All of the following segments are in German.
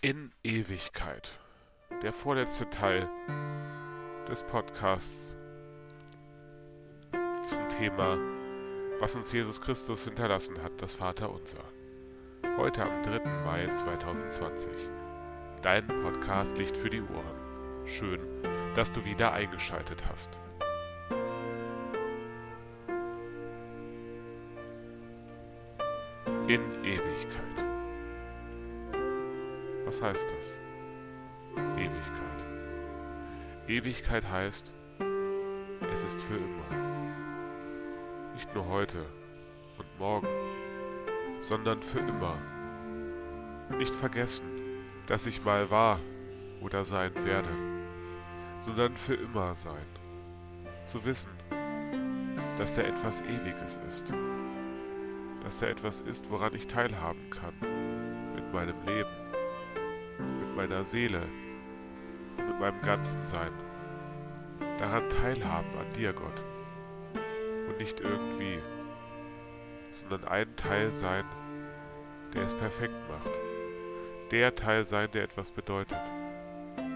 In Ewigkeit. Der vorletzte Teil des Podcasts zum Thema, was uns Jesus Christus hinterlassen hat, das Vaterunser. Heute am 3. Mai 2020. Dein Podcast Licht für die Ohren. Schön, dass du wieder eingeschaltet hast. In Ewigkeit. Was heißt das? Ewigkeit. Ewigkeit heißt, es ist für immer. Nicht nur heute und morgen, sondern für immer. Nicht vergessen, dass ich mal war oder sein werde, sondern für immer sein. Zu wissen, dass da etwas Ewiges ist. Dass da etwas ist, woran ich teilhaben kann. Mit meinem Leben. Meiner Seele. Mit meinem ganzen Sein. Daran teilhaben an dir, Gott. Und nicht irgendwie, sondern ein Teil sein, der es perfekt macht. Der Teil sein, der etwas bedeutet.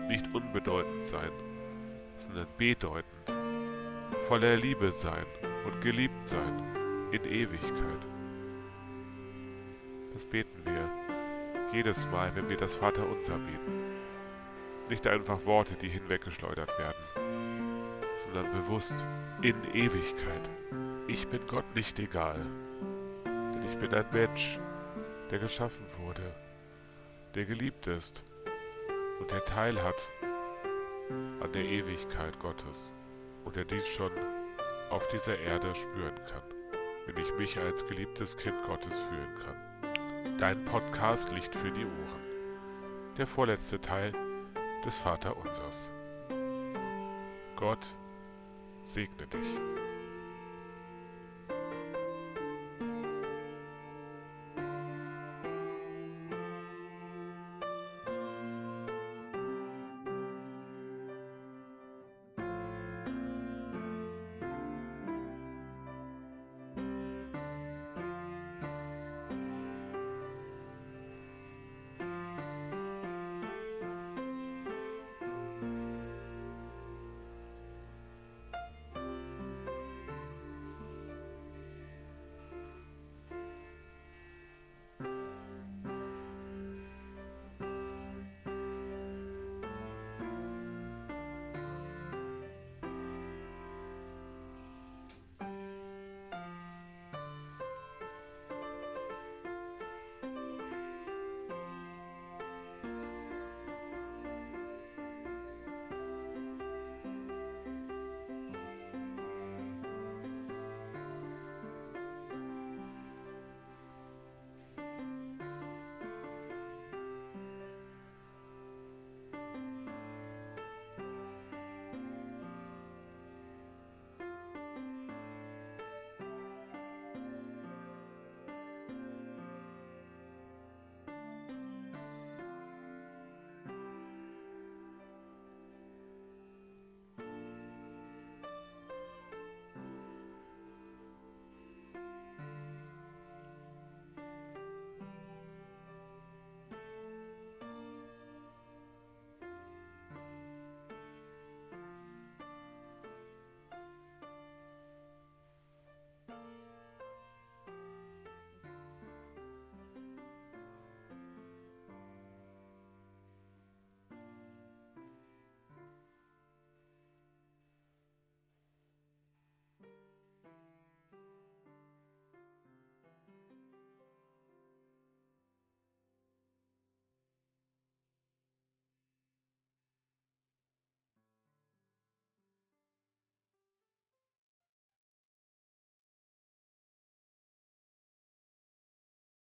Nicht unbedeutend sein, sondern bedeutend. Voller Liebe sein und geliebt sein in Ewigkeit. Das beten wir jedes Mal, wenn wir das Vaterunser beten. Nicht einfach Worte, die hinweggeschleudert werden, sondern bewusst in Ewigkeit. Ich bin Gott nicht egal, denn ich bin ein Mensch, der geschaffen wurde, der geliebt ist und der Teil hat an der Ewigkeit Gottes und der dies schon auf dieser Erde spüren kann, wenn ich mich als geliebtes Kind Gottes fühlen kann. Dein Podcast Licht für die Ohren. Der vorletzte Teil des Vaterunsers. Gott segne dich.